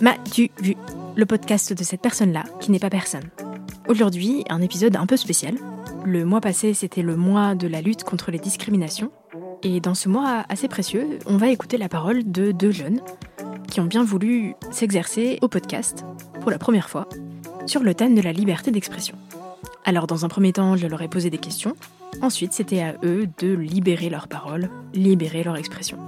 M'as-tu vu Le podcast de cette personne-là qui n'est pas personne. Aujourd'hui, un épisode un peu spécial. Le mois passé, c'était le mois de la lutte contre les discriminations. Et dans ce mois assez précieux, on va écouter la parole de deux jeunes qui ont bien voulu s'exercer au podcast, pour la première fois, sur le thème de la liberté d'expression. Alors dans un premier temps, je leur ai posé des questions. Ensuite, c'était à eux de libérer leur parole, libérer leur expression.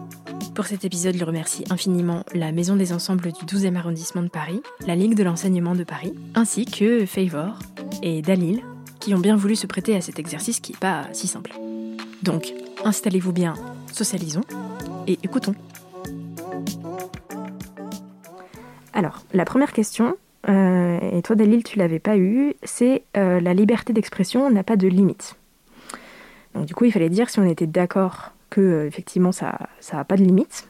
Pour cet épisode, je remercie infiniment la Maison des Ensembles du 12e arrondissement de Paris, la Ligue de l'enseignement de Paris, ainsi que Favor et Dalil, qui ont bien voulu se prêter à cet exercice qui n'est pas si simple. Donc, installez-vous bien, socialisons et écoutons. Alors, la première question, euh, et toi Dalil tu l'avais pas eu, c'est euh, la liberté d'expression n'a pas de limite. Donc du coup, il fallait dire si on était d'accord que euh, effectivement ça n'a pas de limite,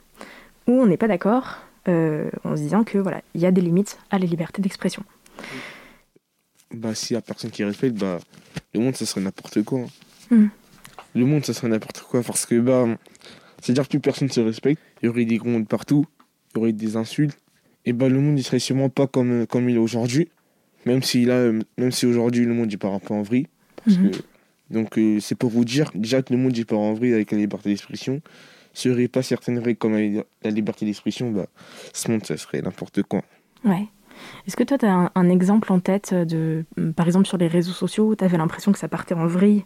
ou on n'est pas d'accord euh, en se disant que voilà, il y a des limites à la liberté d'expression. Bah s'il y a personne qui respecte, bah le monde ça serait n'importe quoi. Hmm. Le monde ça serait n'importe quoi parce que bah c'est-à-dire que plus personne se respecte, il y aurait des grondes partout, il y aurait des insultes, et bah le monde il serait sûrement pas comme, comme il est aujourd'hui. Même si là, même si aujourd'hui le monde est part un peu en vrille. Parce que donc euh, c'est pour vous dire déjà que le monde est part en vrille avec la liberté d'expression. S'il n'y aurait pas certaines règles comme la, la liberté d'expression, bah ce monde ça serait n'importe quoi. Ouais. Est-ce que toi, tu as un, un exemple en tête de, mm, par exemple, sur les réseaux sociaux, où tu avais l'impression que ça partait en vrille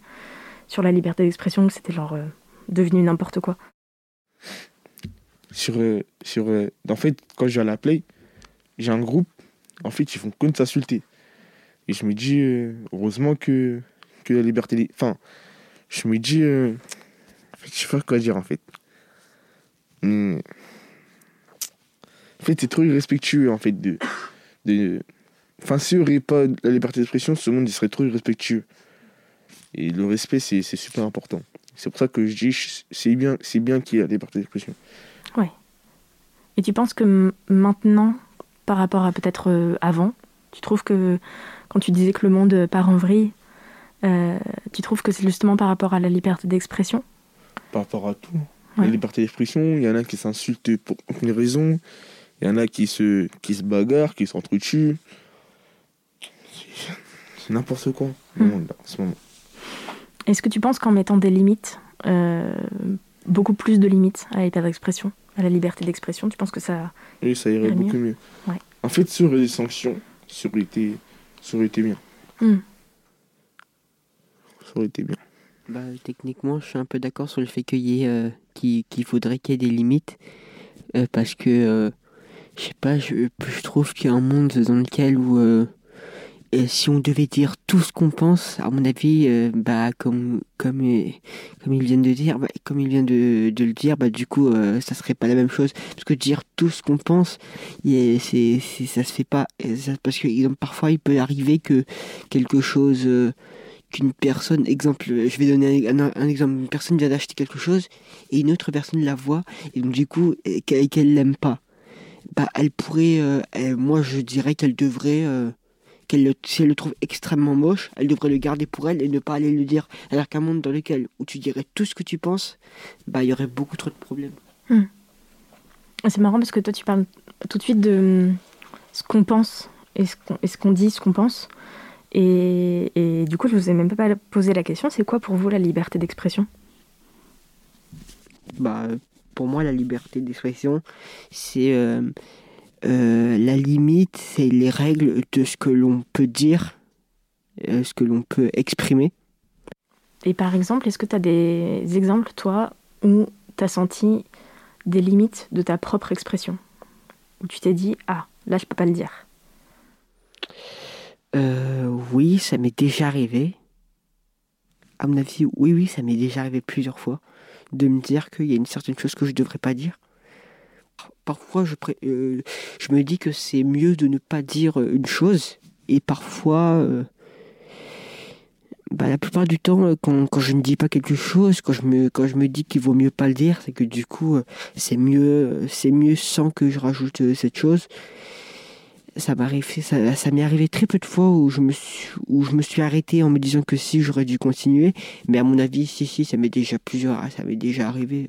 sur la liberté d'expression, que c'était genre euh, devenu n'importe quoi? Sur, euh, sur en fait quand je vais à la play j'ai un groupe en fait ils font que de s'insulter et je me dis heureusement que que la liberté enfin je me dis euh, je sais pas quoi dire en fait. En fait c'est trop irrespectueux en fait de de enfin s'il n'y aurait pas la liberté d'expression ce monde il serait trop irrespectueux. Et le respect c'est super important. C'est pour ça que je dis c'est bien c'est bien qu'il y ait la liberté d'expression. Et tu penses que maintenant, par rapport à peut-être euh, avant, tu trouves que quand tu disais que le monde part en vrille, euh, tu trouves que c'est justement par rapport à la liberté d'expression par rapport à tout. Ouais. La liberté d'expression, il y en a qui s'insultent pour aucune raison, il y en a qui se, qui se bagarrent, qui s'entretuent. C'est- n'importe quoi, le Hmm. monde, là, en ce moment. Est-ce que tu penses qu'en mettant des limites, euh, beaucoup plus de limites à liberté d'expression, à la liberté d'expression, tu penses que ça... Oui, ça irait beaucoup mieux. Ouais. En fait, sur les sanctions, ça aurait été, ça aurait été bien. Hmm. Été bien. Bah, techniquement, je suis un peu d'accord sur le fait qu'il euh, faudrait qu'il y ait des limites. euh, parce que, euh, je sais pas, je, trouve qu'il y a un monde dans lequel où, si on devait dire tout ce qu'on pense, à mon avis, bah, comme, comme, ils viennent de dire, bah, comme ils viennent de, le dire, bah, du coup, ça serait pas la même chose. Parce que dire tout ce qu'on pense, il- c'est, ça se fait pas. Parce que parfois, il peut arriver que quelque chose. Qu'une personne, exemple, je vais donner un, exemple, une personne vient d'acheter quelque chose et une autre personne la voit et donc du coup qu'elle qu'elle l'aime pas, bah elle pourrait, euh, moi je dirais qu'elle devrait, euh, qu'elle le, si elle le trouve extrêmement moche, elle devrait le garder pour elle et ne pas aller le dire. Alors qu'un monde dans lequel où tu dirais tout ce que tu penses, bah il y aurait beaucoup trop de problèmes. C'est marrant parce que toi, tu parles tout de suite de hum, ce qu'on pense et ce qu'on dit, ce qu'on pense. Et, et du coup, je vous ai même pas posé la question, c'est quoi pour vous la liberté d'expression? Bah, pour moi, la liberté d'expression, c'est euh, euh, la limite, c'est les règles de ce que l'on peut dire, euh, ce que l'on peut exprimer. Et par exemple, est-ce que tu as des exemples, toi, où tu as senti des limites de ta propre expression? Où tu t'es dit, ah, là, je peux pas le dire. Oui, ça m'est déjà arrivé. À mon avis, oui, oui, ça m'est déjà arrivé plusieurs fois de me dire qu'il y a une certaine chose que je ne devrais pas dire. Parfois, je, euh, je me dis que c'est mieux de ne pas dire une chose, et parfois, euh, bah, la plupart du temps, euh, quand, quand, je ne dis pas quelque chose, quand je me, quand je me dis qu'il vaut mieux pas le dire, c'est que du coup, c'est mieux, c'est mieux sans que je rajoute cette chose. Ça m'arrive, ça, ça m'est arrivé très peu de fois où je me suis, où je me suis arrêté en me disant que si j'aurais dû continuer, mais à mon avis, si si, ça m'est déjà plusieurs, ça m'est déjà arrivé.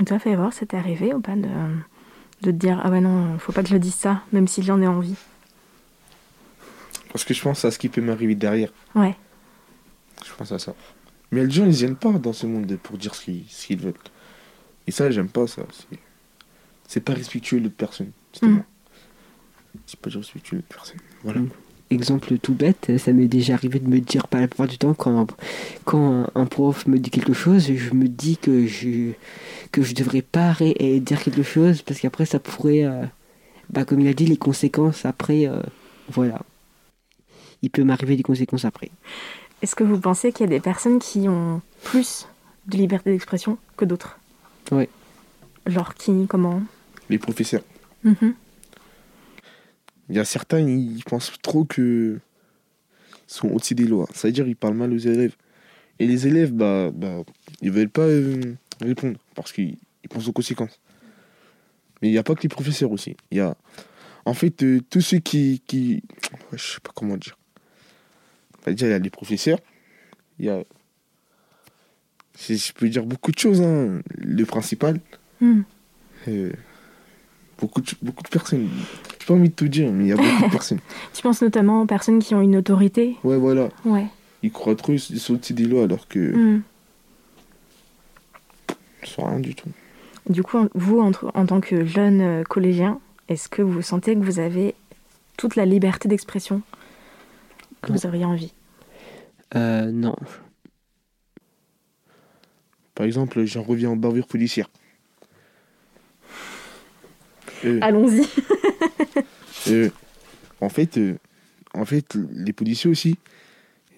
Et toi, voir, c'était arrivé ou pas de, de te dire Ah ouais, non, faut pas que je dise ça, même si j'en ai envie? Parce que je pense à ce qui peut m'arriver derrière. Ouais. Je pense à ça. Mais les gens, ils viennent pas dans ce monde pour dire ce qu'ils veulent. Et ça, j'aime pas ça. C'est pas respectueux de personne. Mm. C'est pas respectueux de personne. Voilà. Mm exemple tout bête, ça m'est déjà arrivé de me dire pas la plupart du temps quand, quand un prof me dit quelque chose, je me dis que je que je devrais pas et dire quelque chose parce qu'après ça pourrait, euh, bah, comme il a dit, les conséquences après, euh, voilà. Il peut m'arriver des conséquences après. Est-ce que vous pensez qu'il y a des personnes qui ont plus de liberté d'expression que d'autres? Oui. Genre qui, comment? Les professeurs. Mm-hmm. Il y a certains, ils pensent trop que sont au-dessus des lois. C'est-à-dire, ils parlent mal aux élèves. Et les élèves, bah, bah ils veulent pas euh, répondre parce qu'ils pensent aux conséquences. Mais il n'y a pas que les professeurs aussi. Il y a, en fait, euh, tous ceux qui, qui, je sais pas comment dire. C'est-à-dire, il y a les professeurs. Il y a, je peux dire beaucoup de choses. Hein. Le principal. Hmm. Euh, beaucoup de, beaucoup de personnes. J'ai pas envie de tout dire, mais il y a beaucoup de personnes. tu penses notamment aux personnes qui ont une autorité Ouais, voilà. Ouais. Ils croient trop, ils sont au-dessus des lois alors que. Mm. sont rien du tout. Du coup, vous, en, en tant que jeune euh, collégien, est-ce que vous sentez que vous avez toute la liberté d'expression que vous auriez envie? Euh, Non. Par exemple, j'en reviens en bavure policière. Euh, Allons-y. Euh, en fait, euh, en fait, les policiers aussi,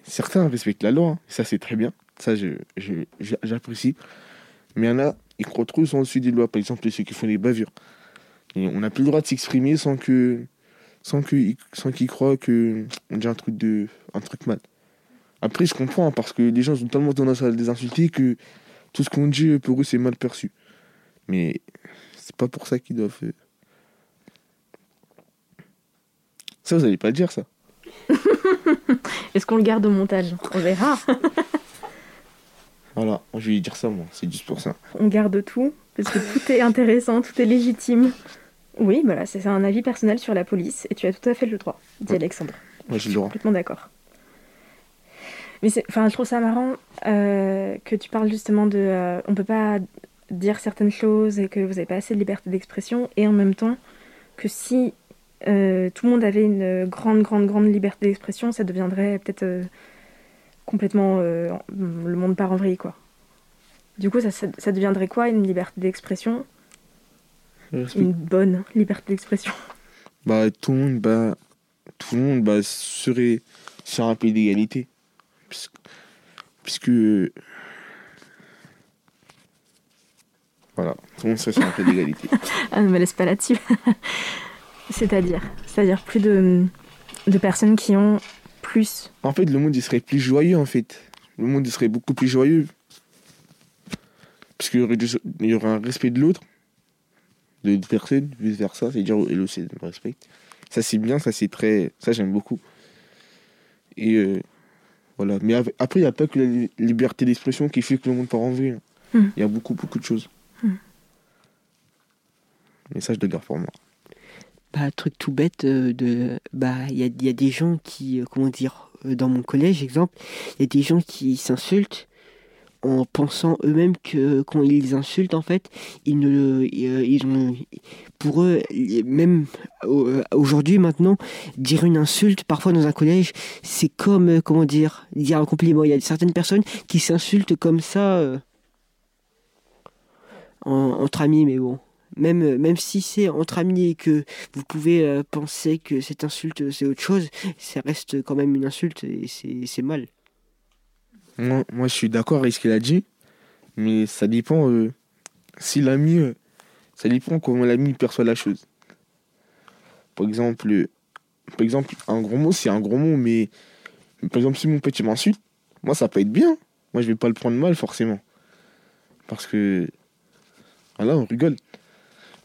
certains respectent la loi, hein. ça c'est très bien, ça j'apprécie. Mais il y en a, ils croient trop sont au-dessus des lois, par exemple ceux qui font des bavures. Et on n'a plus le droit de s'exprimer sans que sans qu'ils sans qu'ils croient que on dit un truc de un truc mal. Après, je comprends parce que les gens ont tellement tendance à les insulter que tout ce qu'on dit pour eux c'est mal perçu. Mais c'est pas pour ça qu'ils doivent Ça, vous n'allez pas le dire, ça. Est-ce qu'on le garde au montage? On verra. voilà, je vais lui dire ça, moi. C'est juste pour ça. On garde tout, parce que tout est intéressant, tout est légitime. Oui, voilà, c'est un avis personnel sur la police, et tu as tout à fait le droit, dit Alexandre. Moi, j'ai le droit. Complètement d'accord. Mais enfin, je trouve ça marrant euh, que tu parles justement de. Euh, on peut pas dire certaines choses et que vous n'avez pas assez de liberté d'expression, et en même temps que si euh, tout le monde avait une grande, grande, grande liberté d'expression, ça deviendrait peut-être euh, complètement euh, le monde part en vrille, quoi. Du coup, ça, ça, deviendrait quoi une liberté d'expression? Une bonne liberté d'expression Bah, tout le monde, bah, tout le monde bah, serait sur un pays d'égalité. Puisque, puisque. Voilà, tout le monde serait sur un pays d'égalité. ah, ne me laisse pas là-dessus C'est-à-dire C'est-à-dire plus de, de personnes qui ont plus. En fait, le monde il serait plus joyeux en fait. Le monde il serait beaucoup plus joyeux. Parce qu'il y aurait, y aurait un respect de l'autre, de personne, vice versa, c'est-à-dire elle aussi me respecte. Ça c'est bien, ça c'est très. Ça j'aime beaucoup. Et euh, voilà. Mais après, il n'y a pas que la liberté d'expression qui fait que le monde part en vrille. Hein. Hmm. Il y a beaucoup, beaucoup de choses. Mais ça, je le garde pour moi truc tout bête euh, de bah il y a, y a, des gens qui euh, comment dire euh, dans mon collège exemple il y a des gens qui s'insultent en pensant eux-mêmes que quand ils insultent en fait ils ne ils ont pour eux même aujourd'hui maintenant dire une insulte parfois dans un collège c'est comme comment dire dire un compliment. Il y a certaines personnes qui s'insultent comme ça entre amis mais bon même, euh, même si c'est entre amis et que vous pouvez euh, penser que cette insulte c'est autre chose, ça reste quand même une insulte et c'est mal. Moi, moi, je suis d'accord avec ce qu'il a dit, mais ça dépend euh, si l'ami, euh, ça dépend comment l'ami perçoit la chose. Par exemple, euh, par exemple, un gros mot, c'est un gros mot, mais par exemple, si mon petit m'insulte, moi, ça peut être bien. Moi, je vais pas le prendre mal, forcément. Parce que, voilà, on rigole.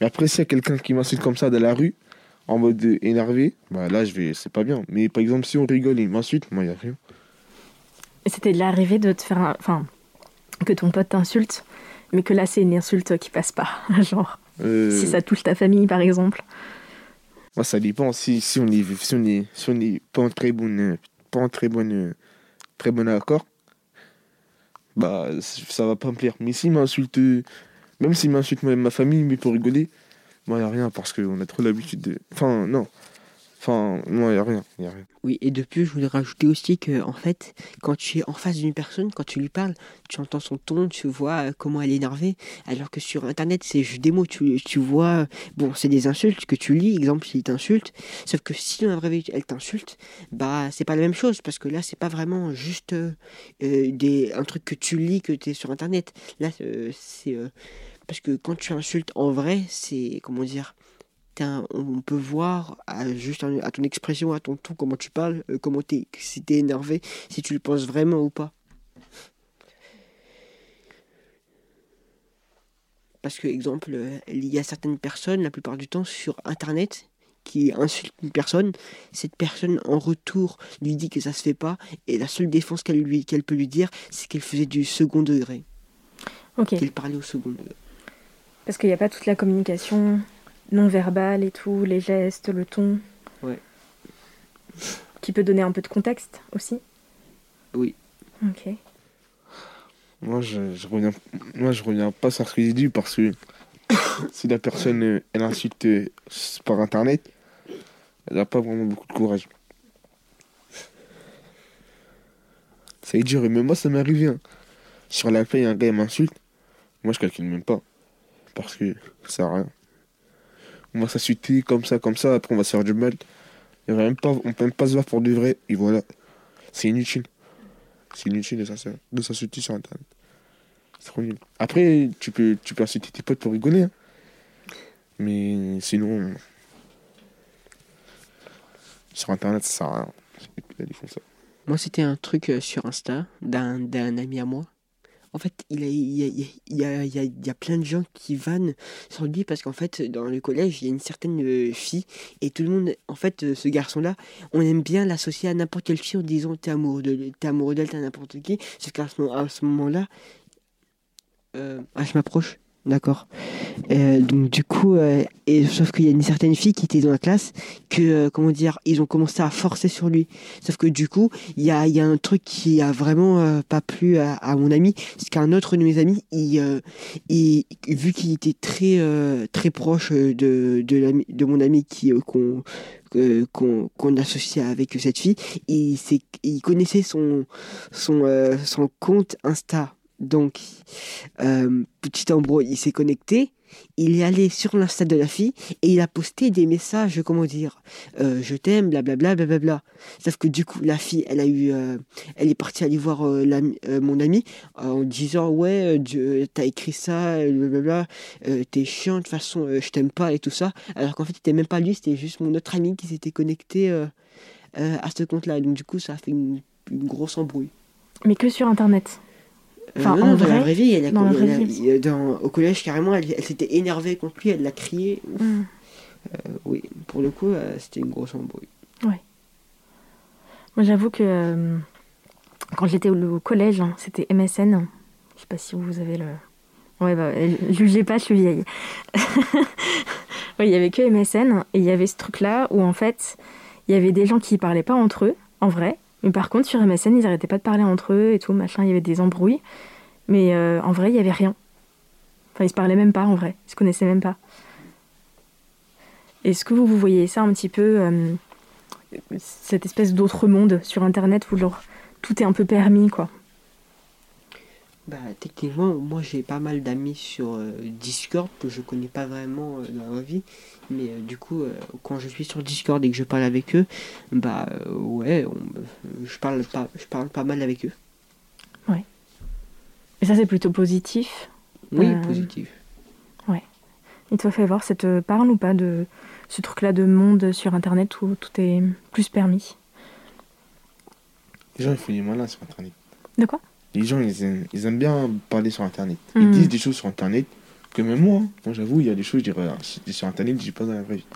Mais après, s'il y a quelqu'un qui m'insulte comme ça dans la rue, en mode énervé, bah là, je vais, c'est pas bien. Mais par exemple, si on rigole et il m'insulte, moi, il n'y a rien. C'était de l'arrivée de te faire un... Enfin, que ton pote t'insulte, mais que là, c'est une insulte qui passe pas. Genre, Euh, si ça touche ta famille, par exemple. Moi, ça dépend. Si, si on est, si on est, si on est pas en très bonne, pas en très bonne, très bon accord, bah, ça va pas me plaire. Mais s'il m'insulte, même s'il m'insulte ma famille, mais pour rigoler, moi, y a rien parce qu'on a trop l'habitude de. Enfin, non. Enfin, non, y a rien. Y a rien. Oui, et de plus, je voulais rajouter aussi que, en fait, quand tu es en face d'une personne, quand tu lui parles, tu entends son ton, tu vois euh, comment elle est énervée, alors que sur Internet, c'est juste des mots, tu, tu vois, euh, bon, c'est des insultes que tu lis, exemple, s'il t'insulte, sauf que si dans la vraie vie, elle t'insulte, bah, c'est pas la même chose, parce que là, c'est pas vraiment juste euh, des, un truc que tu lis, que tu es sur Internet. Là, c'est... parce que quand tu insultes en vrai, c'est, comment dire, on peut voir à, juste à ton expression, à ton ton, comment tu parles, euh, comment t'es, si t'es énervé, si tu le penses vraiment ou pas. Parce que, exemple, euh, il y a certaines personnes, la plupart du temps, sur Internet, qui insultent une personne, cette personne en retour lui dit que ça se fait pas, et la seule défense qu'elle lui, qu'elle peut lui dire, c'est qu'elle faisait du second degré, Ok. qu'elle parlait au second degré. Parce qu'il n'y a pas toute la communication non verbale et tout, les gestes, le ton. Ouais. Qui peut donner un peu de contexte aussi. Oui. Ok. Moi, je, je reviens, moi, je reviens pas sur ce que j'ai dit parce que si la personne, elle insulte euh, par internet, elle a pas vraiment beaucoup de courage. Ça veut dire, mais moi, ça m'est arrivé. hein. Sur la paye, un gars il m'insulte. Moi, je calcule même pas. Parce que ça sert à rien. On va s'insulter comme ça, comme ça, après on va se faire du mal. Il y a même pas, on peut même pas se voir pour de vrai. Et voilà. C'est inutile. C'est inutile de s'insulter sur internet. C'est trop nul. Après, tu peux, tu peux insulter tes potes pour rigoler. hein. Mais sinon. Sur internet, ça sert à rien. Moi, c'était un truc euh, sur Insta d'un ami à moi. En fait, il, y a, plein de gens qui vannent sur lui parce qu'en fait, dans le collège, il y a une certaine euh, fille et tout le monde, en fait, euh, ce garçon-là, on aime bien l'associer à n'importe quelle fille en disant t'es amoureux de, t'es amoureux d'elle, t'es n'importe qui. Sauf qu'à ce, moment-là, euh, je m'approche. D'accord. Euh, donc du coup, euh, sauf qu'il y a une certaine fille qui était dans la classe que, euh, comment dire, ils ont commencé à forcer sur lui. Sauf que du coup, il y a, un truc qui a vraiment pas plu à, mon ami, c'est qu'un autre de mes amis, il, vu qu'il était très très proche de de, mon ami qui qu'on qu'on associait avec cette fille, il, il connaissait son son son compte Insta. Donc, euh, petit embrouille, il s'est connecté, il est allé sur l'Insta de la fille et il a posté des messages, comment dire, euh, je t'aime, blablabla, blablabla. Sauf que du coup, la fille, elle a eu, euh, elle est partie aller voir euh, mon ami en disant ouais, t'as écrit ça, blablabla, t'es chiant de toute façon, je t'aime pas et tout ça. Alors qu'en fait, c'était même pas lui, c'était juste mon autre ami qui s'était connecté à ce compte-là. Donc du coup, ça a fait une grosse embrouille. Mais que sur internet. Enfin, non, en non, dans la vraie vie, elle a, dans elle a- vie. dans- au collège carrément, elle, elle s'était énervée contre lui, elle l'a crié. Hmm. Euh, oui, pour le coup, euh, c'était une grosse embrouille. Moi, j'avoue que euh, quand j'étais au, au collège, hein, c'était MSN. Je sais pas si vous avez le. Ouais, bah, jugez pas, je suis vieille. Il y avait que MSN et il y avait ce truc-là où en fait, il y avait des gens qui parlaient pas entre eux, en vrai. Mais par contre, sur MSN, ils arrêtaient pas de parler entre eux et tout, machin. Il y avait des embrouilles. Mais euh, en vrai, il y avait rien. Enfin, ils se parlaient même pas, en vrai. Ils se connaissaient même pas. Est-ce que vous, voyez ça un petit peu, euh, cette espèce d'autre monde sur Internet où tout est un peu permis, quoi? Bah, techniquement, moi j'ai pas mal d'amis sur euh, Discord que je connais pas vraiment euh, dans la vie. Mais euh, du coup, euh, quand je suis sur Discord et que je parle avec eux, bah euh, ouais, on- je, parle pas, je parle pas mal avec eux. Et ça, c'est plutôt positif. Oui, Euh, positif. Et toi, fais voir, ça te parle ou pas de ce truc-là de monde sur Internet où tout est plus permis? Les gens, ils font des malins sur Internet. De quoi? Les gens, ils aiment, ils aiment bien parler sur Internet. Ils disent des choses sur Internet que même moi, hein. moi j'avoue, il y a des choses, je dirais, sur Internet, je dis pas dans la vraie vie.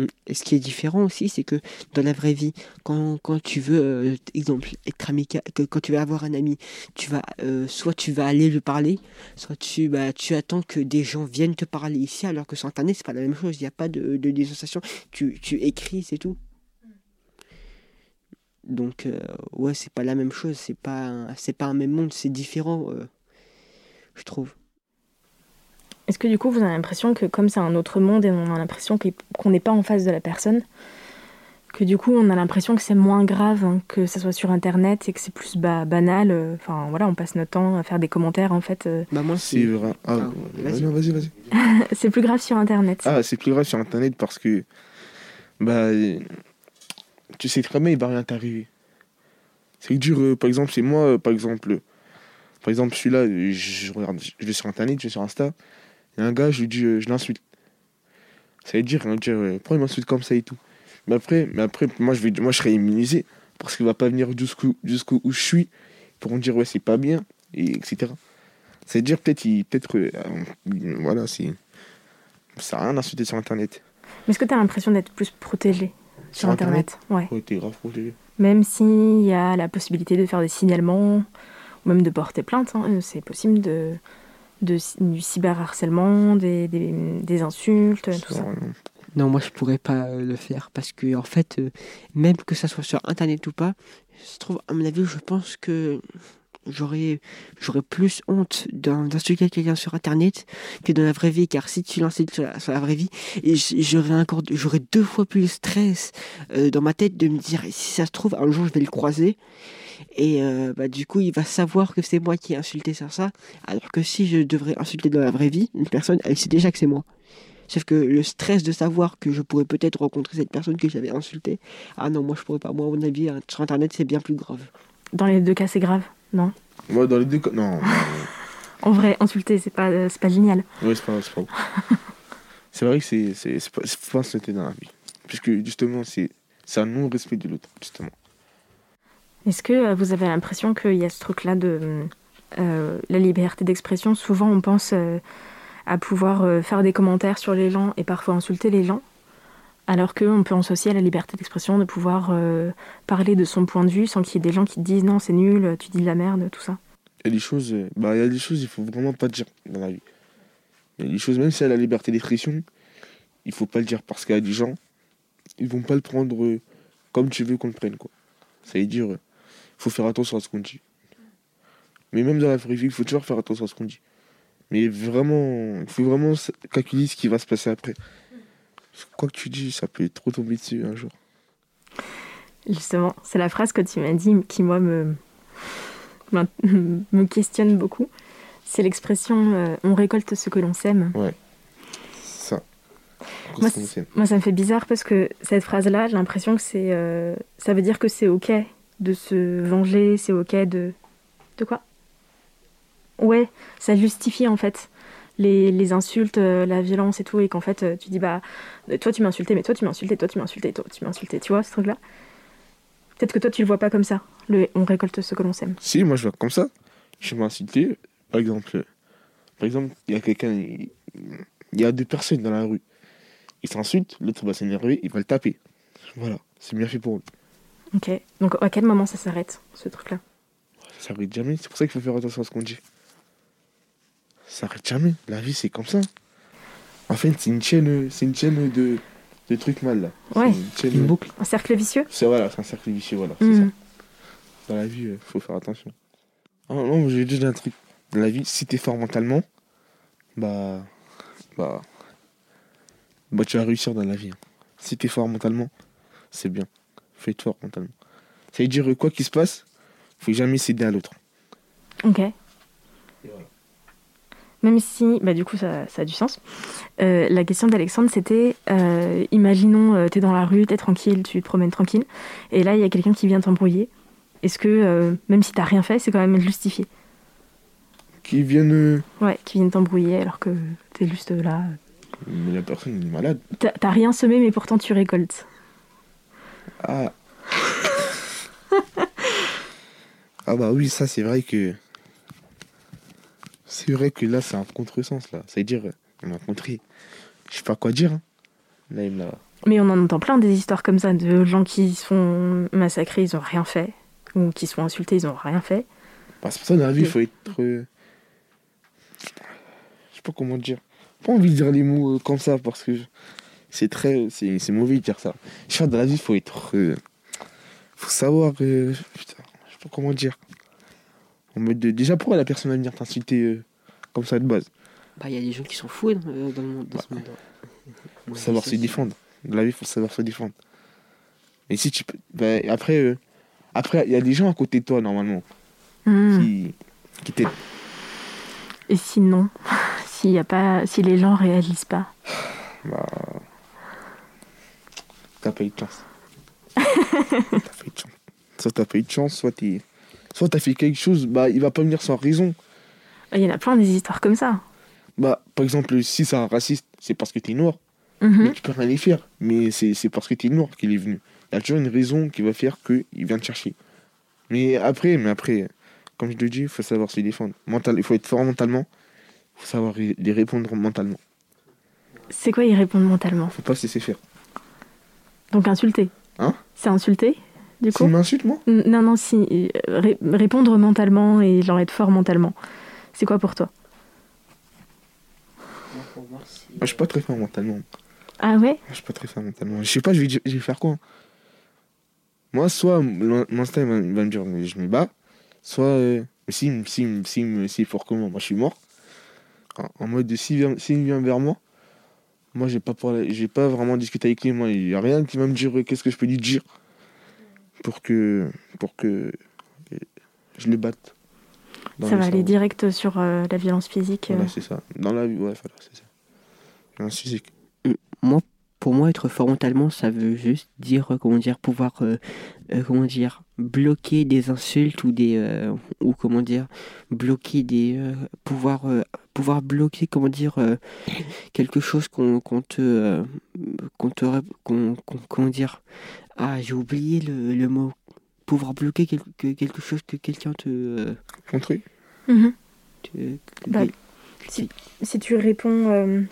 Mm. Et ce qui est différent aussi, c'est que dans la vraie vie, quand, quand tu veux, euh, exemple, être amical, que quand tu vas avoir un ami, tu vas, euh, soit tu vas aller lui parler, soit tu, bah, tu attends que des gens viennent te parler ici, alors que sur Internet, c'est pas la même chose, il n'y a pas de, de dissociation, tu, tu écris, c'est tout. Donc, euh, ouais, c'est pas la même chose, c'est pas, un- c'est pas un même monde, c'est différent, euh, je trouve. Est-ce que du coup, vous avez l'impression que comme c'est un autre monde et on a l'impression qu'on n'est pas en face de la personne, que du coup, on a l'impression que c'est moins grave hein, que ça soit sur Internet et que c'est plus ba- banal. euh, Enfin, voilà, on passe notre temps à faire des commentaires, en fait. euh, Bah, moi, C'est. Ah, Ah, vas-y. vas-y, vas-y. c'est plus grave sur Internet. Ah, c'est plus grave sur Internet parce que, bah, euh, tu sais très bien, il va rien t'arriver. C'est dur, par exemple, c'est moi, par exemple, par exemple, je suis là, euh, je, regarde, je vais sur Internet, je vais sur Insta, il y a un gars, je lui dis, je l'insulte. Ça veut dire, me dire, euh, pourquoi il m'insulte comme ça et tout. Mais après, mais après moi, je vais, moi, je serai immunisé parce qu'il va pas venir jusqu'où jusqu'où où je suis pour me dire, ouais, c'est pas bien, et etc. Ça veut dire, peut-être, peut-être, euh, voilà, c'est. Ça à rien d'insulter sur Internet. Mais est-ce que tu as l'impression d'être plus protégé? Sur, Sur Internet, Ouais. Ouais, t'es grave protégé. Même s'il y a la possibilité de faire des signalements ou même de porter plainte, hein, euh, c'est possible de, de, du cyberharcèlement, des, des, des insultes, tout ça. Non, moi je pourrais pas euh, le faire parce que en fait, euh, même que ça soit sur internet ou pas, je trouve, à mon avis, je pense que j'aurais j'aurais plus honte d'in- d'insulter quelqu'un sur internet que dans la vraie vie car si tu l'insultes sur, sur la vraie vie j'aurais encore j'aurais deux fois plus de stress euh, dans ma tête de me dire si ça se trouve un jour je vais le croiser et euh, bah, du coup il va savoir que c'est moi qui ai insulté sur ça alors que si je devrais insulter dans la vraie vie une personne elle sait déjà que c'est moi Sauf que le stress de savoir que je pourrais peut-être rencontrer cette personne que j'avais insultée, ah non, moi je pourrais pas. Moi, à mon avis, hein, sur internet, c'est bien plus grave. Dans les deux cas, c'est grave, non Moi, dans les deux cas. Non, non, En vrai, insulter, c'est pas, euh, c'est pas génial. ouais, c'est pas, c'est pas ouf. C'est vrai que c'est, c'est, c'est pas, c'est pas insulter dans la vie. Puisque, justement, c'est, c'est un non-respect de l'autre, justement. Est-ce que euh, vous avez l'impression qu'il y a ce truc-là de euh, la liberté d'expression? Souvent, on pense euh, à pouvoir faire des commentaires sur les gens et parfois insulter les gens, alors qu'on peut associer à la liberté d'expression de pouvoir euh, parler de son point de vue sans qu'il y ait des gens qui te disent non, c'est nul, tu dis de la merde, tout ça. Il y a des choses, euh, bah, il y a des choses, il faut vraiment pas dire dans la vie. Il y a des choses, même si elle a la liberté d'expression, il faut pas le dire parce qu'il y a des gens, ils vont pas le prendre euh, comme tu veux qu'on le prenne, quoi. Ça veut dire, faut faire attention à ce qu'on dit. Mais même dans la vraie vie, il faut toujours faire attention à ce qu'on dit. Mais vraiment, il faut vraiment calculer ce qui va se passer après. Quoi que tu dis, ça peut trop tomber dessus un jour. Justement, c'est la phrase que tu m'as dit qui, moi, me, me questionne beaucoup. C'est l'expression euh, on récolte ce que l'on sème. C'est ça. Moi, ça me fait bizarre parce que cette phrase-là, j'ai l'impression que c'est. euh, ça veut dire que c'est OK de se venger, c'est OK de. De quoi? Ouais, ça justifie en fait les, les insultes, euh, la violence et tout, et qu'en fait, euh, tu dis, bah, euh, toi tu m'as insulté, mais toi tu m'as insulté, toi tu m'as insulté, toi tu m'as insulté, tu vois ce truc-là Peut-être que toi tu le vois pas comme ça, le on récolte ce que l'on sème. Si, moi je vois comme ça. Je m'ai insulté. Par exemple, par exemple, il y a quelqu'un, il il y a deux personnes dans la rue. Ils s'insultent, l'autre va s'énerver, il va le taper. Voilà, c'est bien fait pour eux. Ok, donc à quel moment ça s'arrête, ce truc-là? Ça s'arrête jamais, c'est pour ça qu'il faut faire attention à ce qu'on dit. Ça s'arrête jamais, la vie c'est comme ça. En fait, c'est une chaîne, c'est une chaîne de, de trucs mal là. Ouais. C'est une chaîne- Une boucle. Un cercle vicieux C'est voilà, c'est un cercle vicieux, voilà, c'est Mhm. ça. Dans la vie, il faut faire attention. Ah non, j'ai dit un truc. Dans la vie, si t'es fort mentalement, bah. Bah. Bah, tu vas réussir dans la vie. hein. Si t'es fort mentalement, c'est bien. Être fort mentalement. Ça veut dire, quoi qu'il se passe, faut jamais céder à l'autre. Ok. Même si, bah du coup, ça, ça a du sens. Euh, la question d'Alexandre, c'était euh, imaginons, euh, t'es dans la rue, t'es tranquille, tu te promènes tranquille, et là, il y a quelqu'un qui vient t'embrouiller. Est-ce que, même si t'as rien fait, c'est quand même justifié? Qui viennent. Ouais, qui viennent t'embrouiller alors que t'es juste là. Mais la personne est malade. T'as t'as rien semé, mais pourtant tu récoltes. Ah. ah bah oui, ça c'est vrai que. C'est vrai que là c'est un contresens là. C'est-à-dire, on m'a contré. Je sais pas quoi dire. hein. Là il me l'a. Mais on en entend plein des histoires comme ça de gens qui se font massacrer, ils ont rien fait, ou qui se font insulter, ils ont rien fait. Parce que ça dans la vie, il faut être. euh, Je sais pas comment dire. Pas envie de dire les mots euh, comme ça parce que c'est très. C'est c'est mauvais de dire ça. Je sais pas, dans la vie, il faut être. euh, Faut savoir. Putain, je sais pas comment dire. En mode de- Déjà, pourquoi la personne va venir t'insulter euh, comme ça de base? Bah, il y a des gens qui s'en foutent euh, dans le monde. Dans ce monde. Faut savoir se défendre. Dans la vie, il faut savoir se défendre. Et si tu peux. ben, après, euh, après, il y a des gens à côté de toi, normalement, Hmm. qui, qui t'aident. Et sinon, s'il y a pas, si les gens réalisent pas, Bah. T'as pas eu de chance. t'as pas eu de chance. Soit t'as pas eu de chance, soit t'es. Soit t'as fait quelque chose, bah il va pas venir sans raison. il y en a plein des histoires comme ça. Bah, par exemple, si c'est un raciste, c'est parce que t'es noir. Mhm. Mais tu peux rien y faire. Mais c'est c'est parce que t'es noir qu'il est venu. Il y a toujours une raison qui va faire qu'il vient te chercher. Mais après, mais après, comme je te dis, il faut savoir se défendre. Mental, il faut être fort mentalement. Il faut savoir les répondre mentalement. C'est quoi y répondre mentalement? Faut pas se laisser faire. Donc insulter. Hein? C'est insulter, du C'est coup une insulte, moi Non, non, si. euh, ré- répondre mentalement et genre être fort mentalement. C'est quoi pour toi Moi, je suis pas très fort mentalement. Ah ouais Je suis pas très fort mentalement. Je sais pas, je vais, je vais faire quoi Moi, soit l'in- l'instinct il va, il va me dire je me bats, soit euh, si, si, si, est fort que moi, moi je suis mort. En, en mode de vient, s'il vient vers moi, moi j'ai pas parlé, pas vraiment discuté avec lui. Moi, il y a rien qui va me dire euh, qu'est-ce que je peux lui dire pour que, pour que euh, je le batte. Ça va aller direct sur euh, la violence physique. euh. Voilà, c'est ça. Dans la vie, ouais, voilà, c'est ça. Violence physique. Moi, pour moi, être fort mentalement, ça veut juste dire, euh, comment dire, pouvoir, euh, euh, comment dire, bloquer des insultes ou des, euh, ou comment dire, bloquer des, euh, pouvoir, euh, pouvoir bloquer, comment dire, euh, quelque chose qu'on qu'on te, euh, qu'on te, qu'on, qu'on- comment dire, ah, j'ai oublié le, le mot, pouvoir bloquer quelque, quelque chose que quelqu'un te, euh, Contrer Mhm. te- Bah, Si tu réponds euh,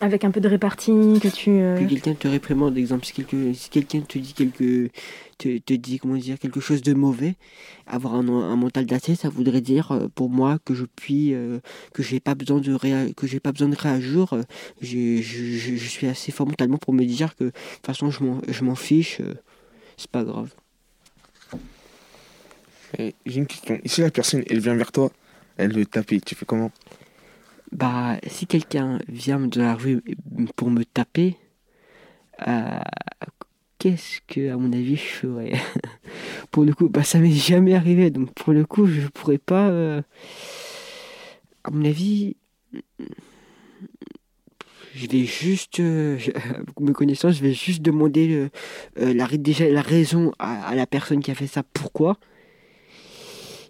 avec un peu de répartie, que tu. euh, que quelqu'un te réprimande, exemple, si, quelqu'un te dit quelque, te, te dit comment dire quelque chose de mauvais, avoir un, un mental d'acier, ça voudrait dire euh, pour moi que je puis, euh, que j'ai pas besoin de réa- que j'ai pas besoin de réagir. euh, je, je- je suis assez fort mentalement pour me dire que de toute façon je m'en, je m'en fiche, euh, c'est pas grave. J'ai une question. Et si la personne, elle vient vers toi, elle veut te taper, tu fais comment? Bah, si quelqu'un vient de la rue pour me taper, euh, qu'est-ce que, à mon avis, je ferais Pour le coup, bah, ça m'est jamais arrivé, donc pour le coup, je pourrais pas. euh, à mon avis, je vais juste, euh, je- me connaissant, je vais juste demander euh, la, déjà la raison à la personne qui a fait ça, pourquoi?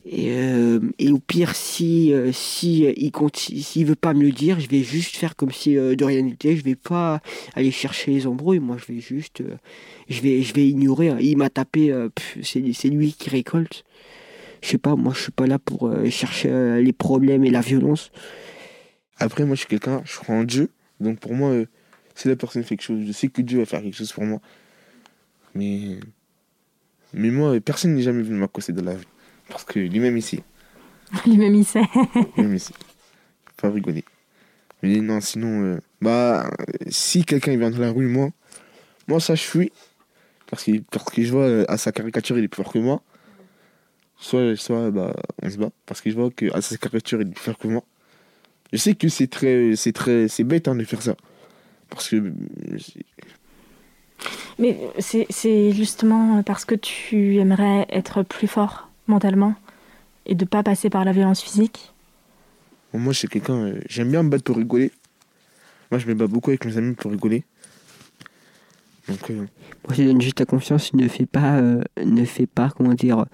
Et, euh, et au pire, si, euh, si euh, il conti- s'il veut pas me le dire, je vais juste faire comme si de rien n'était. Je vais pas aller chercher les embrouilles. Moi, je vais juste, je vais, je vais ignorer. hein. Il m'a tapé. c'est, lui qui récolte. Je sais pas. Moi, je suis pas là pour chercher les problèmes et la violence. Après, moi, je suis quelqu'un, je crois en Dieu. Donc, pour moi, si la personne fait quelque chose, je sais que Dieu va faire quelque chose pour moi. Mais, mais moi, personne n'est jamais venu m'accoster de la vie. Parce que lui-même ici, Lui-même, il sait. lui-même ici, faut pas rigoler. Mais non, sinon, euh, bah, si quelqu'un il vient de la rue, moi, moi, ça, je fuis. Parce que, parce que je vois euh, à sa caricature, il est plus fort que moi. Soit, soit bah, on se bat. Parce que je vois qu'à sa caricature, il est plus fort que moi. Je sais que c'est très, c'est très, c'est bête hein, de faire ça. Parce que euh, Mais c'est justement parce que tu aimerais être plus fort mentalement et de pas passer par la violence physique moi, je suis quelqu'un. euh, J'aime bien me battre pour rigoler. Moi, je me bats beaucoup avec mes amis pour rigoler. Donc, euh, Moi, je donne juste ta confiance, ne fais pas, euh, ne fais pas, comment dire,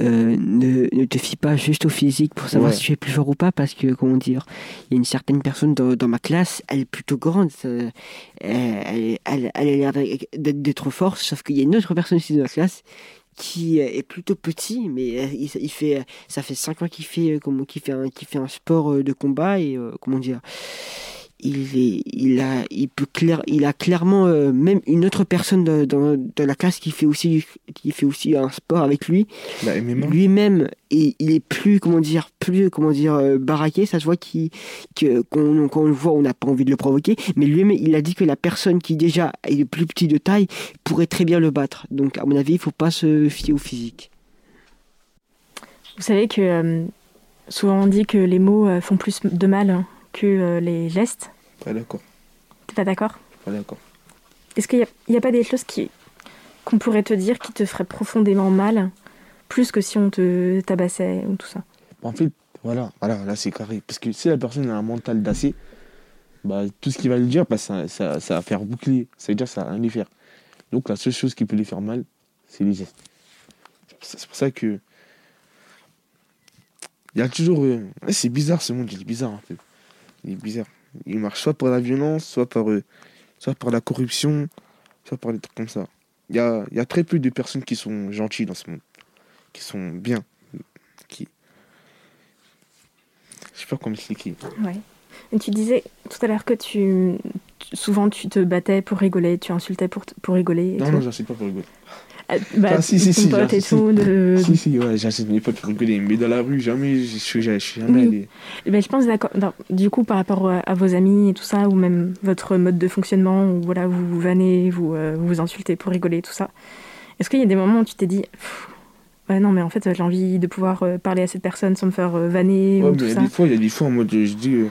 euh, ne, ne te fie pas juste au physique pour savoir Ouais. si tu es plus fort ou pas, parce que, comment dire, il y a une certaine personne dans, dans ma classe, elle est plutôt grande, ça- elle, elle, elle a l'air d'être forte, sauf qu'il y a une autre personne ici dans la classe qui euh, est plutôt petit, mais euh, il, fait, ça fait 5 ans qu'il fait, euh, comment, qu'il fait, un, qu'il fait un sport euh, de combat et, euh, comment dire, il, est, il, a, il, peut clair, il a clairement euh, même une autre personne dans la classe qui fait, aussi, qui fait aussi un sport avec lui. MMA. Lui-même, il, il est plus, comment dire, plus, comment dire, euh, baraqué. Ça se voit qu'on, quand on le voit, on n'a pas envie de le provoquer. Mais lui-même, il a dit que la personne qui déjà est plus petit de taille pourrait très bien le battre. Donc, à mon avis, il faut pas se fier au physique. Vous savez que euh, souvent on dit que les mots font plus de mal hein, que euh, les gestes. Pas d'accord. T'es pas d'accord? Pas d'accord. Est-ce qu'il n'y a, pas des choses qui qu'on pourrait te dire qui te feraient profondément mal, plus que si on te tabassait ou tout ça? En fait, voilà, voilà, là c'est carré. Parce que si la personne a un mental d'acier, bah, tout ce qu'il va lui dire, bah, ça, ça, ça va faire boucler. Ça veut dire que ça va rien lui faire. Donc la seule chose qui peut lui faire mal, c'est les gestes. C'est pour ça- que. Il y a toujours. euh, c'est bizarre ce monde, il est bizarre un peu. Il est bizarre. Il marche soit par la violence, soit par, euh, soit par la corruption, soit par des trucs comme ça. Il y a, y a très peu de personnes qui sont gentilles dans ce monde, qui sont bien, qui, je sais pas comment expliquer. Ouais. Et tu disais tout à l'heure que tu, souvent tu te battais pour rigoler, tu insultais pour, pour rigoler. et Non, tout. non, j'incite pas pour rigoler. Ah, bah, Ah, si, si, si, pote et tout. De... Si, si, ouais, j'incite mes potes pour rigoler. Mais dans la rue, jamais, je suis je suis jamais allé. Ben, je pense d'accord. Du coup, par rapport à, à vos amis et tout ça, ou même votre mode de fonctionnement, où voilà, vous vous vannez, vous euh, vous insultez pour rigoler, tout ça. Est-ce qu'il y a des moments où tu t'es dit, ouais, non, mais en fait, j'ai envie de pouvoir euh, parler à cette personne sans me faire euh, vanner Ouais, ou mais tout il y a ça? des fois, il y a des fois en mode, je dis, euh,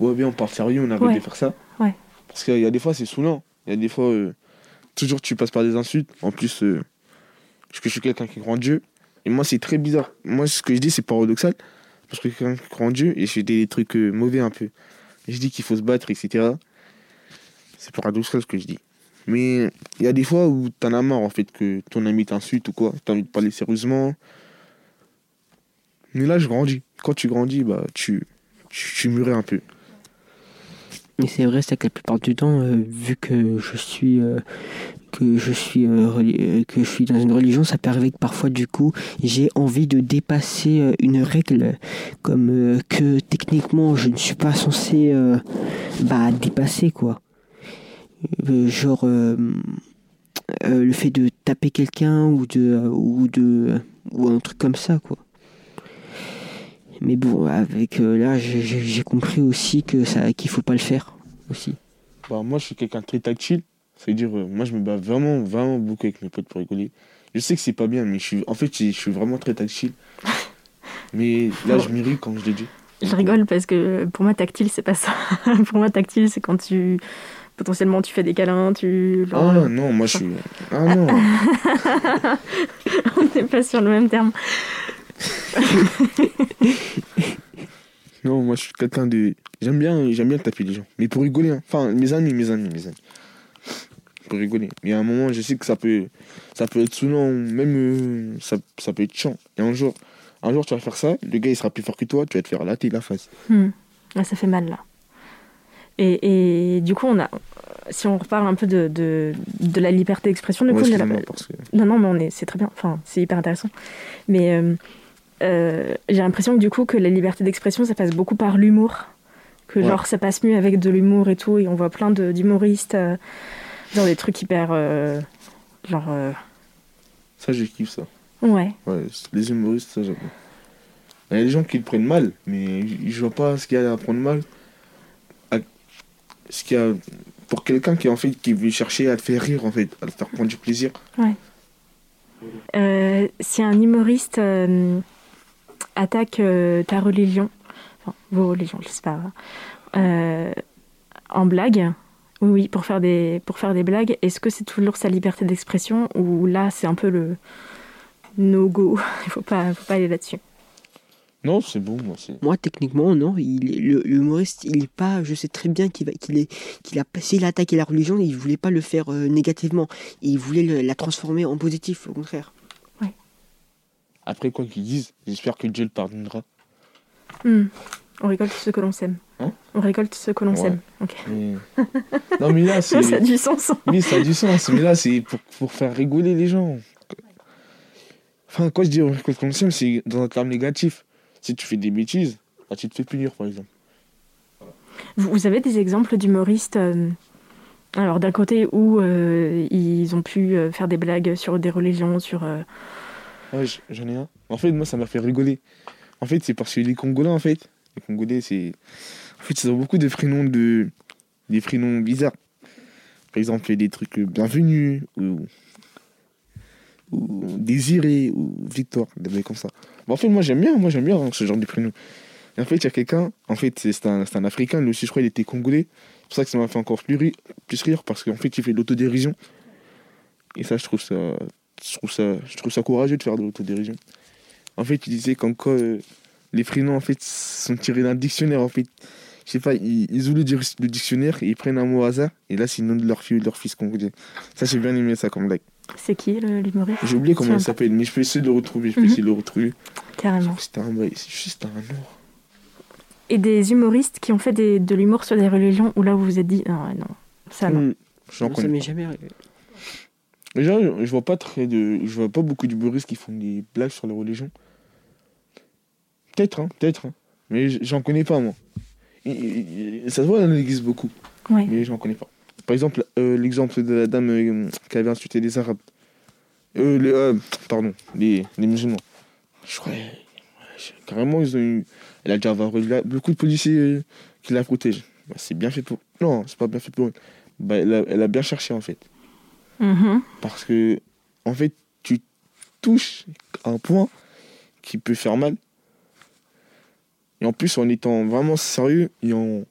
ouais, bien, on part sérieux, on arrête Ouais. de faire ça. Ouais. Parce qu'il y a des fois, c'est saoulant. Il y a des fois, euh, toujours tu passes par des insultes. En plus, euh, parce que je suis quelqu'un qui croit Dieu. Et moi, c'est très bizarre. Moi, ce que je dis, c'est paradoxal. Parce que quelqu'un qui croit en Dieu et je des trucs euh, mauvais un peu. Je dis qu'il faut se battre, etc. C'est paradoxal ce que je dis. Mais il y a des fois où t'en as marre, en fait, que ton ami t'insulte ou quoi. T'as envie de parler sérieusement. Mais là, je grandis. Quand tu grandis, bah, tu, tu, tu un peu. Mais c'est vrai, c'est que la plupart du temps, euh, vu que je suis euh, que je suis euh, que je suis dans une religion, ça peut arriver que parfois du coup j'ai envie de dépasser une règle comme que techniquement je ne suis pas censé bah dépasser quoi. Genre le fait de taper quelqu'un ou de ou de ou un truc comme ça quoi. Mais bon, avec euh, là, j'ai- compris aussi que ça, qu'il faut pas le faire aussi. Bah, moi, je suis quelqu'un de très tactile. C'est-à-dire, euh, moi, je me bats vraiment, vraiment beaucoup avec mes potes pour rigoler. Je sais que c'est pas bien, mais je suis, en fait, je suis vraiment très tactile. Mais là, je m'irrite quand je le dis. Je rigole parce que pour moi, tactile, c'est pas ça. pour moi, tactile, c'est quand tu. Potentiellement, tu fais des câlins, tu. Ah non, moi, je suis. Ah non. on n'est pas sur le même terme. Non, moi, je suis quelqu'un de. J'aime bien, j'aime bien taper les gens. Mais pour rigoler, hein. Enfin, mes amis, mes amis, mes amis. Pour rigoler. Mais à un moment, je sais que ça peut, ça peut être saoulant, même euh, ça, ça peut être chiant. Et un jour, un jour, tu vas faire ça, le gars, il sera plus fort que toi, tu vas te faire latter la face. Hmm. Ouais, ça fait mal là. Et, et du coup, on a, si on reparle un peu de, de, de la liberté d'expression, du Ouais, coup, on excuse-moi, parce que. non, non, mais on est, c'est très bien. Enfin, c'est hyper intéressant. Mais euh, euh, j'ai l'impression que du coup, que la liberté d'expression, ça passe beaucoup par l'humour. Que Ouais. genre, ça passe mieux avec de l'humour et tout. Et on voit plein d'humoristes euh, dans des trucs hyper, euh, genre, euh, Ça, je kiffe ça. ouais. Ouais, les humoristes, ça j'aime. Il y a des gens qui le prennent mal, mais je vois pas ce qu'il y a à prendre mal. À- Ce qu'il y a pour quelqu'un qui en fait qui veut chercher à te faire rire en fait, à te faire prendre du plaisir. Euh, si un humoriste attaque euh, ta religion, enfin, vos religions, je sais pas, euh, en blague, oui, oui, pour faire des, pour faire des blagues, est-ce que c'est toujours sa liberté d'expression ou là c'est un peu le no-go? Il faut pas, faut pas aller là-dessus. Non, c'est bon, moi, c'est. Moi, techniquement, non. Il, est- le- l'humoriste, il est pas. Je sais très bien qu'il va, qu'il est, qu'il a. S'il a attaqué la religion, il voulait pas le faire euh, négativement. Il voulait le- la transformer en positif, au contraire. Après, quoi qu'ils disent, j'espère que Dieu le pardonnera. Hmm. On récolte ce que l'on sème. Hein On récolte ce que l'on Ouais. sème. Mais- non, mais là, c'est. Ça a du sens. Oui, ça a du sens, mais là, c'est pour, pour faire rigoler les gens. Enfin, quand je dis récolte conscience, c'est dans un terme négatif. Si tu fais des bêtises, bah, tu te fais punir, par exemple. Vous, vous avez des exemples d'humoristes euh, alors d'un côté où euh, ils ont pu euh, faire des blagues sur des religions, sur euh, Ouais, j'en ai un. En fait, moi, ça m'a fait rigoler. En fait, c'est parce que les Congolais, en fait, les Congolais, c'est. En fait, ils ont beaucoup de prénoms de. Des prénoms bizarres. Par exemple, des trucs bienvenus, ou. ou désiré, ou victoire, des trucs comme ça. Bon, en fait, moi, j'aime bien, moi, j'aime bien ce genre de prénoms. Et en fait, il y a quelqu'un, en fait, c'est un, un Africain, lui aussi, je crois, il était Congolais. C'est pour ça que ça m'a fait encore plus rire, plus rire parce qu'en fait, il fait de l'autodérision. Et ça, je trouve ça je trouve ça, je trouve ça courageux de faire de l'autodérision. En fait, il disait qu'en quoi euh, les prénoms en fait sont tirés d'un dictionnaire en fait. Je sais pas, ils, ils ouvrent le, dictionnaire et ils prennent un mot au hasard et là c'est le nom de leur fille ou de leur fils qu'on dit. Ça j'ai bien aimé ça comme blague. c'est qui l'humoriste? J'ai oublié comment il s'appelle, mais je peux essayer de le retrouver. Je peux Mhm. essayer de le retrouver. Carrément. C'était un c'est juste un nom. Et des humoristes qui ont fait des- de l'humour sur des religions où là vous vous êtes dit non, non, ça non. J'en Moi, ça connais. m'est jamais arrivé. Déjà, je vois pas très de, je vois pas beaucoup d'humoristes qui font des blagues sur les religions. Peut-être, hein, peut-être, hein. mais j'en connais pas moi. Ça se voit, il en existe beaucoup, Ouais. mais j'en connais pas. Par exemple, euh, l'exemple de la dame euh, qui avait insulté les Arabes. Euh, les, euh, pardon, les, les musulmans. Je crois, carrément, ils ont eu. Elle a déjà eu beaucoup de policiers qui la protègent. Bah, c'est bien fait pour. Non, c'est pas bien fait pour elle. Bah, elle, a, elle a bien cherché en fait. Mhm. Parce que, en fait, tu touches un point qui peut faire mal. Et en plus, en étant vraiment sérieux et en,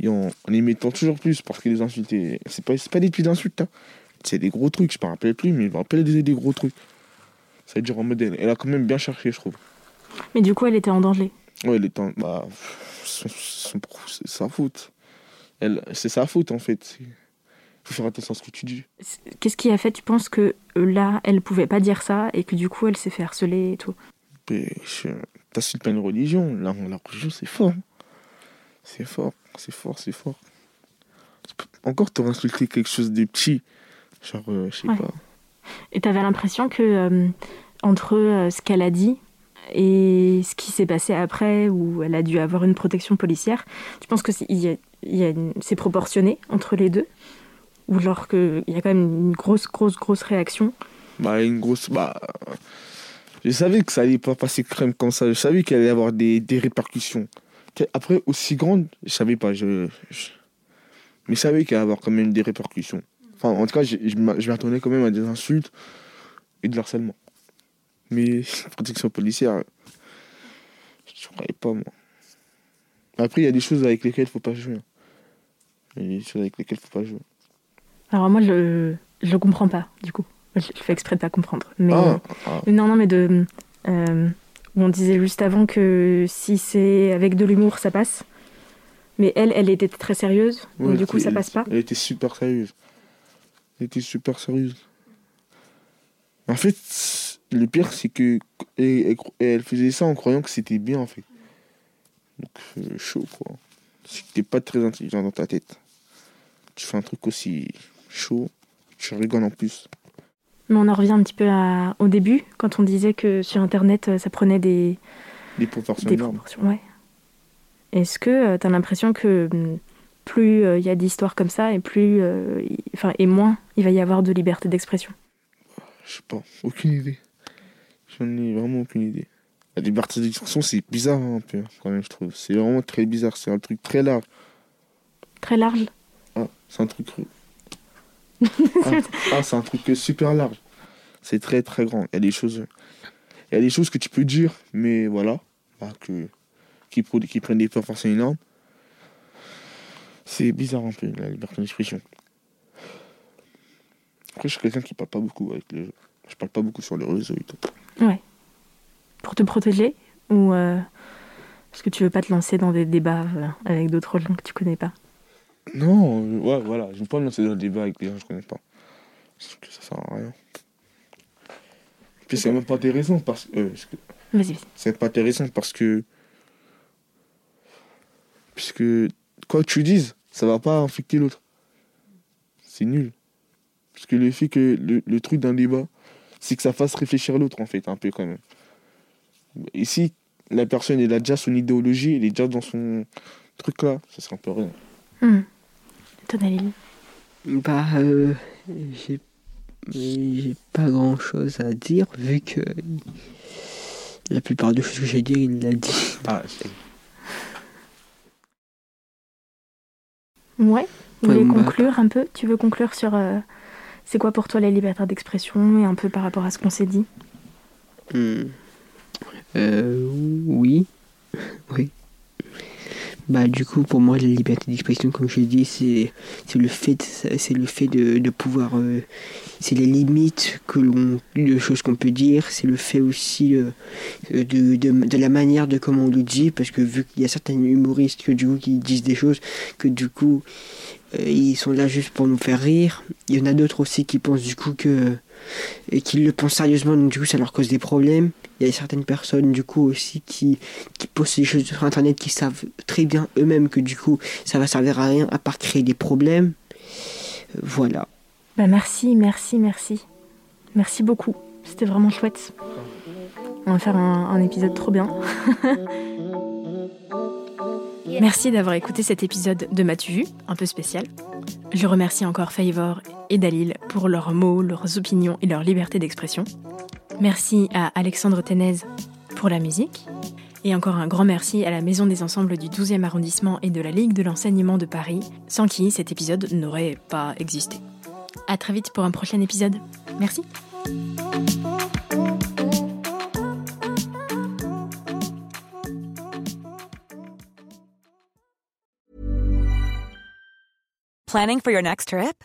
et en, en y mettant toujours plus, parce que les insultes, c'est pas, pas des petites insultes, hein. c'est des gros trucs, je me rappelle plus, mais je me rappelle des, des gros trucs. Ça veut dire en mode, elle, elle a quand même bien cherché, je trouve. Mais du coup, elle était en danger. Ouais, elle est en. Bah, c'est sa faute. C'est sa faute, en fait. Faut faire attention à ce que tu dis. Qu'est-ce qui a fait, tu penses, que euh, là, elle pouvait pas dire ça et que du coup, elle s'est fait harceler et tout? Je- T'insultes pas une religion. La, la religion, c'est fort. C'est fort, c'est fort, c'est fort. Encore, t'aurais insulté quelque chose de petit. Genre, euh, je sais Ouais. pas. Et t'avais l'impression que euh, entre euh, ce qu'elle a dit et ce qui s'est passé après, où elle a dû avoir une protection policière, tu penses que c'est il y a- il y a une- c'est proportionné entre les deux? Ou genre qu'il y a quand même une grosse, grosse, grosse réaction Bah, une grosse. Bah. Je savais que ça allait pas passer crème comme ça. Je savais qu'il allait y avoir des, des répercussions. Après, aussi grandes, je savais pas. Je, Mais je savais qu'il allait y avoir quand même des répercussions. Enfin, en tout cas, je, je m'a- je m'attendais quand même à des insultes et de l'harcèlement. Mais protection policière, je croyais pas, moi. Après, il y a des choses avec lesquelles il faut pas jouer. hein. Il y a des choses avec lesquelles il faut pas jouer. Alors moi, je je comprends pas, du coup. Je je fais exprès de pas comprendre. Mais, Ah, ah. Non, non, mais de... euh, on disait juste avant que si c'est avec de l'humour, ça passe. Mais elle, elle était très sérieuse, donc du coup, ça passe pas. Elle était super sérieuse. Elle était super sérieuse. En fait, le pire, c'est que elle, elle faisait ça en croyant que c'était bien, en fait. Donc, euh, chaud, quoi. Si t'es pas très intelligent dans ta tête, tu fais un truc aussi chaud, tu rigoles en plus. Mais on en revient un petit peu à- au début, quand on disait que sur Internet, euh, ça prenait des, Des proportions des proportions. Ouais. Est-ce que tu as l'impression que hum, plus euh, il y a d'histoires comme ça, et plus, euh, enfin, et moins il va y avoir de liberté d'expression? Je sais pas, aucune idée. J'en ai vraiment aucune idée. La liberté d'expression, c'est bizarre hein, un peu, quand même, je trouve. C'est vraiment très bizarre, c'est un truc très large. Très large? Ah, c'est un truc. Ah, c'est un truc super large. C'est très très grand. Il y a des choses. Il y a des choses que tu peux dire, mais voilà. bah, que, qui, prennent des proportions énormes. C'est bizarre un peu, la liberté d'expression. Après, je suis quelqu'un qui parle pas beaucoup avec les. Je parle pas beaucoup sur les réseaux et tout. Pour te protéger Ou euh, parce que tu veux pas te lancer dans des débats euh, avec d'autres gens que tu connais pas? Non, euh, ouais, voilà, je veux pas me lancer dans le débat avec des gens que je connais pas. Parce que ça sert à rien. Puis c'est même pas intéressant parce que. euh, Vas-y, vas-y. c'est pas intéressant parce que. Puisque quoi que tu dises, ça va pas infecter l'autre. C'est nul. Parce que le fait que le, le truc d'un débat, c'est que ça fasse réfléchir l'autre en fait, un peu quand même. Ici, la personne elle a déjà son idéologie, elle est déjà dans son truc là, ça serait un peu rien. Hmm. Toi, Dalil? Bah, euh, j'ai j'ai pas grand chose à dire vu que la plupart des choses que j'ai dit, il l'a dit. Ah, Ouais. Vous Ouais, voulez bah, conclure un peu? Tu veux conclure sur euh, c'est quoi pour toi la liberté d'expression et un peu par rapport à ce qu'on s'est dit? Hmm. Euh, oui. oui. Bah, du coup, pour moi, la liberté d'expression, comme je l'ai dit, c'est le fait, c'est le fait de, de pouvoir. euh, c'est les limites que l'on, de choses qu'on peut dire. C'est le fait aussi euh, de, de, de la manière de comment on le dit, parce que vu qu'il y a certains humoristes que du coup qui disent des choses que du coup euh, ils sont là juste pour nous faire rire. Il y en a d'autres aussi qui pensent du coup que et qui le pensent sérieusement, donc du coup ça leur cause des problèmes. Il y a certaines personnes du coup aussi qui, qui postent des choses sur internet qui savent très bien eux-mêmes que du coup ça va servir à rien à part créer des problèmes. Euh, Voilà. Bah merci, merci, merci. Merci beaucoup. C'était vraiment chouette. On va faire un, un épisode trop bien. Merci d'avoir écouté cet épisode de M'as-tu vu, un peu spécial. Je remercie encore Favor et Dalil pour leurs mots, leurs opinions et leur liberté d'expression. Merci à Alexandre Ténez pour la musique. Et encore un grand merci à la Maison des Ensembles du 12e arrondissement et de la Ligue de l'enseignement de Paris, sans qui cet épisode n'aurait pas existé. À très vite pour un prochain épisode. Merci. Planning for your next trip?